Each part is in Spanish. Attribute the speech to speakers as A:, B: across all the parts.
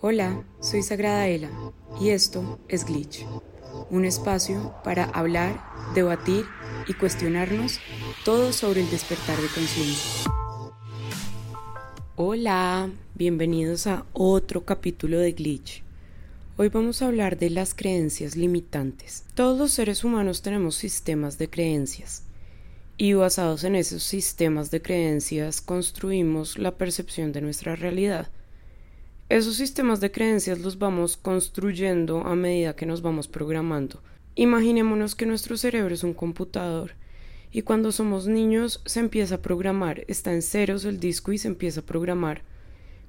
A: Hola, soy Sagrada Ela y esto es Glitch, un espacio para hablar, debatir y cuestionarnos todo sobre el despertar de conciencia. Hola, bienvenidos a otro capítulo de Glitch. Hoy vamos a hablar de las creencias limitantes. Todos los seres humanos tenemos sistemas de creencias y basados en esos sistemas de creencias construimos la percepción de nuestra realidad. Esos sistemas de creencias los vamos construyendo a medida que nos vamos programando. Imaginémonos que nuestro cerebro es un computador y cuando somos niños se empieza a programar, está en ceros el disco y se empieza a programar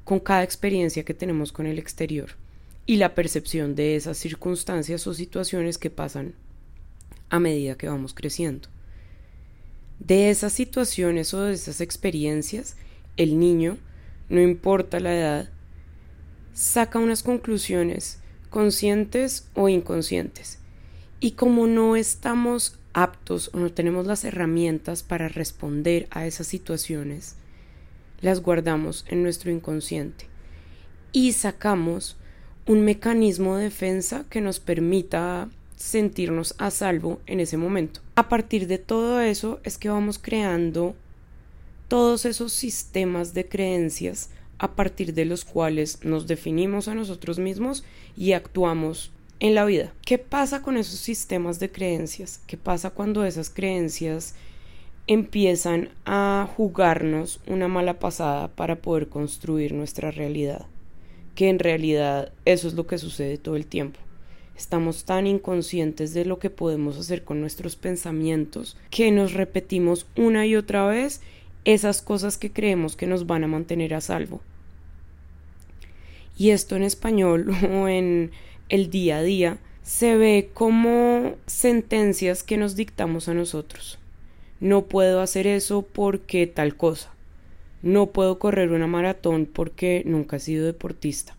A: con cada experiencia que tenemos con el exterior y la percepción de esas circunstancias o situaciones que pasan a medida que vamos creciendo. De esas situaciones o de esas experiencias, el niño, no importa la edad, saca unas conclusiones conscientes o inconscientes. Y como no estamos aptos o no tenemos las herramientas para responder a esas situaciones, las guardamos en nuestro inconsciente y sacamos un mecanismo de defensa que nos permita sentirnos a salvo en ese momento. A partir de todo eso es que vamos creando todos esos sistemas de creencias a partir de los cuales nos definimos a nosotros mismos y actuamos en la vida. ¿Qué pasa con esos sistemas de creencias? ¿Qué pasa cuando esas creencias empiezan a jugarnos una mala pasada para poder construir nuestra realidad? Que en realidad eso es lo que sucede todo el tiempo. Estamos tan inconscientes de lo que podemos hacer con nuestros pensamientos que nos repetimos una y otra vez esas cosas que creemos que nos van a mantener a salvo. Y esto en español o en el día a día se ve como sentencias que nos dictamos a nosotros. No puedo hacer eso porque tal cosa. No puedo correr una maratón porque nunca he sido deportista.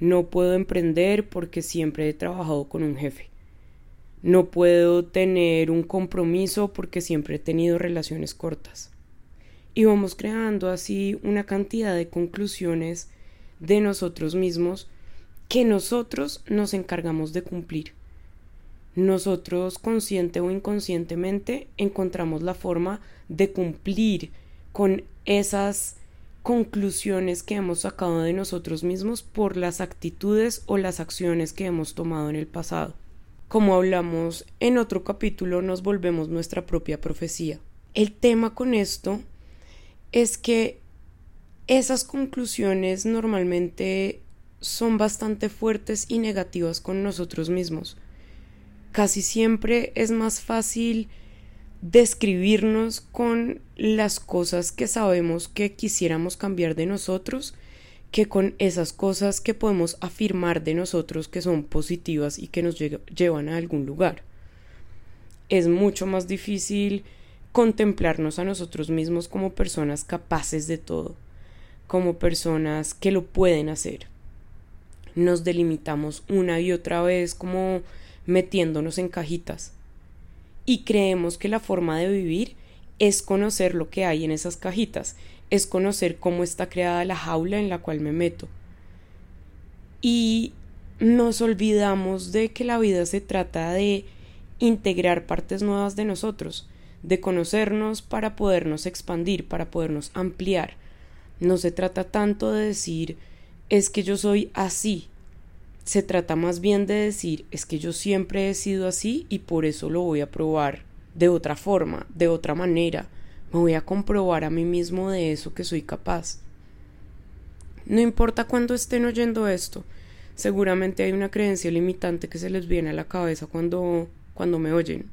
A: No puedo emprender porque siempre he trabajado con un jefe. No puedo tener un compromiso porque siempre he tenido relaciones cortas y vamos creando así una cantidad de conclusiones de nosotros mismos que nosotros nos encargamos de cumplir. Nosotros, consciente o inconscientemente, encontramos la forma de cumplir con esas conclusiones que hemos sacado de nosotros mismos por las actitudes o las acciones que hemos tomado en el pasado. Como hablamos en otro capítulo, nos volvemos nuestra propia profecía. El tema con esto es que esas conclusiones normalmente son bastante fuertes y negativas con nosotros mismos. Casi siempre es más fácil describirnos con las cosas que sabemos que quisiéramos cambiar de nosotros que con esas cosas que podemos afirmar de nosotros que son positivas y que nos llevan a algún lugar. Es mucho más difícil contemplarnos a nosotros mismos como personas capaces de todo, como personas que lo pueden hacer. Nos delimitamos una y otra vez como metiéndonos en cajitas y creemos que la forma de vivir es conocer lo que hay en esas cajitas, es conocer cómo está creada la jaula en la cual me meto. Y nos olvidamos de que la vida se trata de integrar partes nuevas de nosotros, de conocernos para podernos expandir, para podernos ampliar. No se trata tanto de decir es que yo soy así. Se trata más bien de decir es que yo siempre he sido así y por eso lo voy a probar de otra forma, de otra manera. Me voy a comprobar a mí mismo de eso que soy capaz. No importa cuándo estén oyendo esto, seguramente hay una creencia limitante que se les viene a la cabeza cuando, cuando me oyen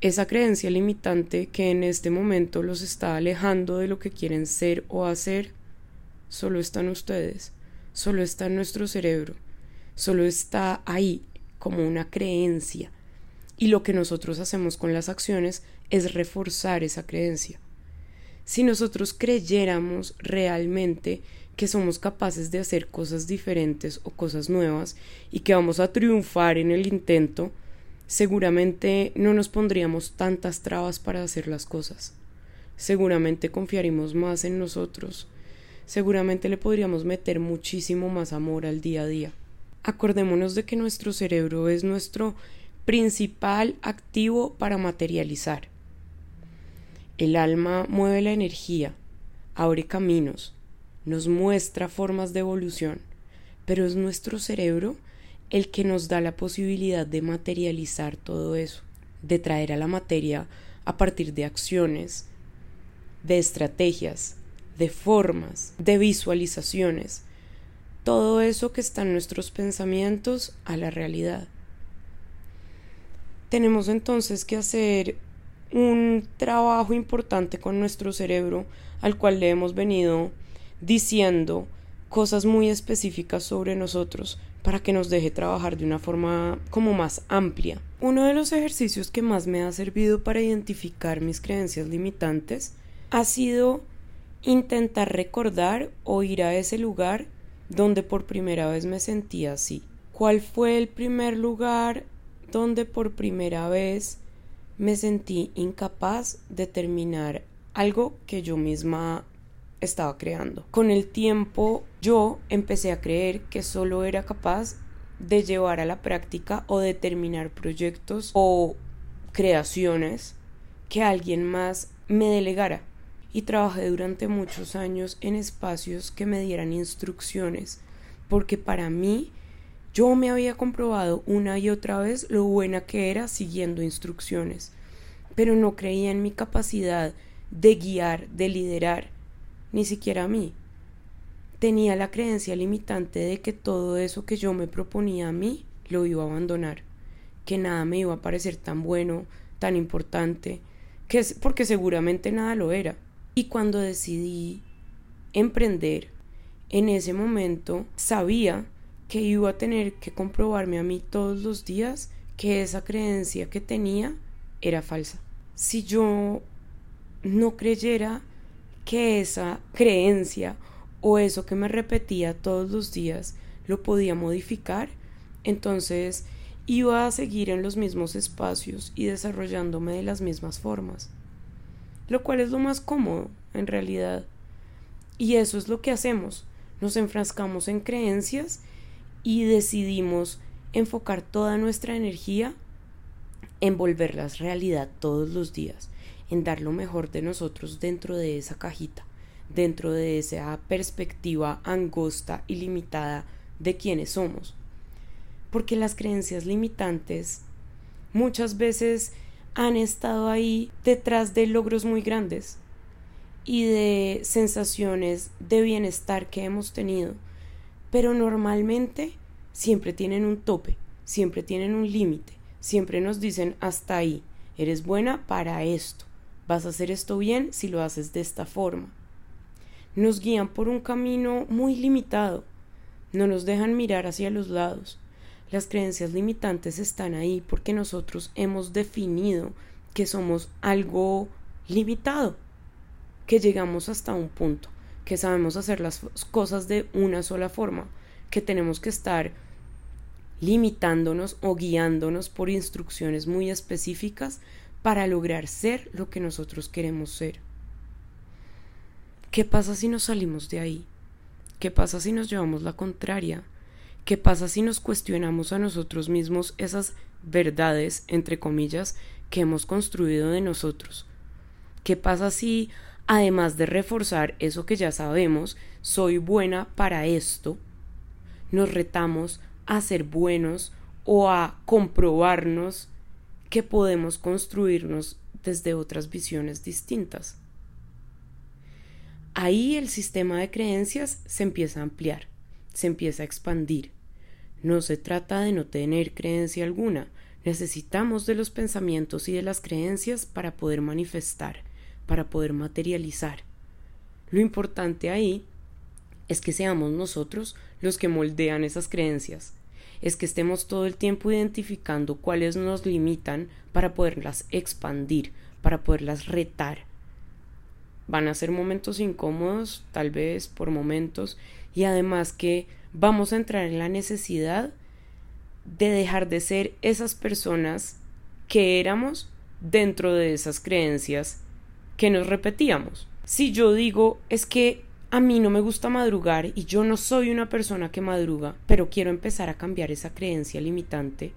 A: esa creencia limitante que en este momento los está alejando de lo que quieren ser o hacer, solo está en ustedes, solo está en nuestro cerebro, solo está ahí como una creencia. Y lo que nosotros hacemos con las acciones es reforzar esa creencia. Si nosotros creyéramos realmente que somos capaces de hacer cosas diferentes o cosas nuevas y que vamos a triunfar en el intento, seguramente no nos pondríamos tantas trabas para hacer las cosas. Seguramente confiaríamos más en nosotros. seguramente le podríamos meter muchísimo más amor al día a día. Acordémonos de que nuestro cerebro es nuestro principal activo para materializar. El alma mueve la energía, abre caminos, nos muestra formas de evolución, pero es nuestro cerebro el que nos da la posibilidad de materializar todo eso, de traer a la materia a partir de acciones, de estrategias, de formas, de visualizaciones, todo eso que está en nuestros pensamientos a la realidad. Tenemos entonces que hacer un trabajo importante con nuestro cerebro al cual le hemos venido diciendo cosas muy específicas sobre nosotros para que nos deje trabajar de una forma como más amplia. Uno de los ejercicios que más me ha servido para identificar mis creencias limitantes ha sido intentar recordar o ir a ese lugar donde por primera vez me sentí así. ¿Cuál fue el primer lugar donde por primera vez me sentí incapaz de terminar algo que yo misma estaba creando. Con el tiempo yo empecé a creer que solo era capaz de llevar a la práctica o de terminar proyectos o creaciones que alguien más me delegara. Y trabajé durante muchos años en espacios que me dieran instrucciones, porque para mí yo me había comprobado una y otra vez lo buena que era siguiendo instrucciones, pero no creía en mi capacidad de guiar, de liderar, ni siquiera a mí. Tenía la creencia limitante de que todo eso que yo me proponía a mí lo iba a abandonar, que nada me iba a parecer tan bueno, tan importante, que es porque seguramente nada lo era. Y cuando decidí emprender, en ese momento sabía que iba a tener que comprobarme a mí todos los días que esa creencia que tenía era falsa. Si yo no creyera que esa creencia o eso que me repetía todos los días lo podía modificar, entonces iba a seguir en los mismos espacios y desarrollándome de las mismas formas. Lo cual es lo más cómodo, en realidad. Y eso es lo que hacemos. Nos enfrascamos en creencias y decidimos enfocar toda nuestra energía en volverlas realidad todos los días, en dar lo mejor de nosotros dentro de esa cajita, dentro de esa perspectiva angosta y limitada de quienes somos. Porque las creencias limitantes muchas veces han estado ahí detrás de logros muy grandes y de sensaciones de bienestar que hemos tenido pero normalmente siempre tienen un tope, siempre tienen un límite, siempre nos dicen hasta ahí, eres buena para esto, vas a hacer esto bien si lo haces de esta forma. Nos guían por un camino muy limitado, no nos dejan mirar hacia los lados. Las creencias limitantes están ahí porque nosotros hemos definido que somos algo limitado, que llegamos hasta un punto que sabemos hacer las cosas de una sola forma, que tenemos que estar limitándonos o guiándonos por instrucciones muy específicas para lograr ser lo que nosotros queremos ser. ¿Qué pasa si nos salimos de ahí? ¿Qué pasa si nos llevamos la contraria? ¿Qué pasa si nos cuestionamos a nosotros mismos esas verdades, entre comillas, que hemos construido de nosotros? ¿Qué pasa si además de reforzar eso que ya sabemos, soy buena para esto, nos retamos a ser buenos o a comprobarnos que podemos construirnos desde otras visiones distintas. Ahí el sistema de creencias se empieza a ampliar, se empieza a expandir. No se trata de no tener creencia alguna, necesitamos de los pensamientos y de las creencias para poder manifestar para poder materializar. Lo importante ahí es que seamos nosotros los que moldean esas creencias, es que estemos todo el tiempo identificando cuáles nos limitan para poderlas expandir, para poderlas retar. Van a ser momentos incómodos, tal vez por momentos, y además que vamos a entrar en la necesidad de dejar de ser esas personas que éramos dentro de esas creencias que nos repetíamos. Si yo digo es que a mí no me gusta madrugar y yo no soy una persona que madruga, pero quiero empezar a cambiar esa creencia limitante,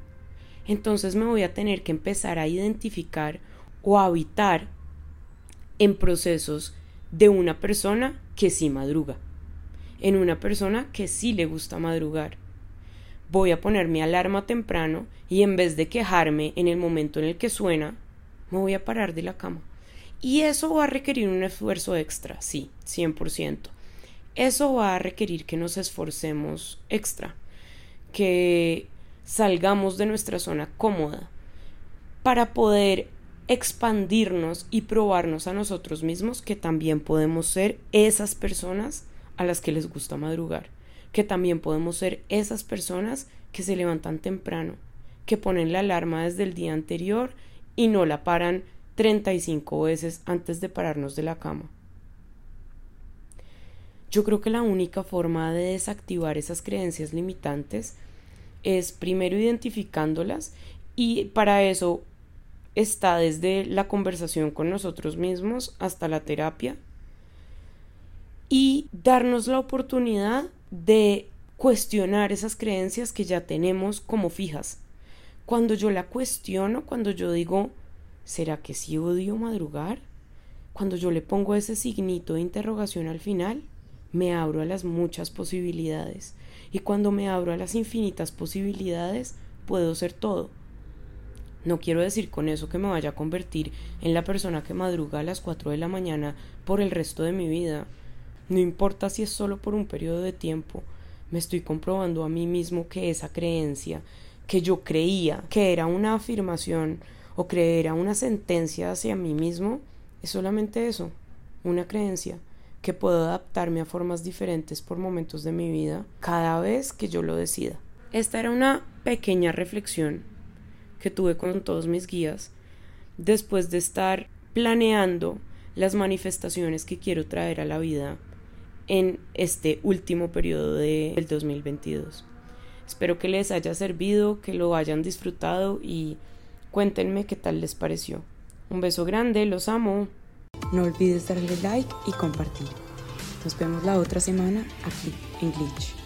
A: entonces me voy a tener que empezar a identificar o a habitar en procesos de una persona que sí madruga, en una persona que sí le gusta madrugar. Voy a poner mi alarma temprano y en vez de quejarme en el momento en el que suena, me voy a parar de la cama. Y eso va a requerir un esfuerzo extra, sí, 100%. Eso va a requerir que nos esforcemos extra, que salgamos de nuestra zona cómoda para poder expandirnos y probarnos a nosotros mismos que también podemos ser esas personas a las que les gusta madrugar, que también podemos ser esas personas que se levantan temprano, que ponen la alarma desde el día anterior y no la paran 35 veces antes de pararnos de la cama. Yo creo que la única forma de desactivar esas creencias limitantes es primero identificándolas y para eso está desde la conversación con nosotros mismos hasta la terapia y darnos la oportunidad de cuestionar esas creencias que ya tenemos como fijas. Cuando yo la cuestiono, cuando yo digo, ¿será que sí odio madrugar? Cuando yo le pongo ese signito de interrogación al final, me abro a las muchas posibilidades. Y cuando me abro a las infinitas posibilidades, puedo ser todo. No quiero decir con eso que me vaya a convertir en la persona que madruga a las 4 de la mañana por el resto de mi vida. No importa si es solo por un periodo de tiempo, me estoy comprobando a mí mismo que esa creencia, que yo creía que era una afirmación o que era una sentencia hacia mí mismo, es solamente eso, una creencia que puedo adaptarme a formas diferentes por momentos de mi vida cada vez que yo lo decida. Esta era una pequeña reflexión que tuve con todos mis guías después de estar planeando las manifestaciones que quiero traer a la vida en este último periodo del 2022. Espero que les haya servido, que lo hayan disfrutado y cuéntenme qué tal les pareció. Un beso grande, los amo.
B: No olvides darle like y compartir. Nos vemos la otra semana aquí en Glitch.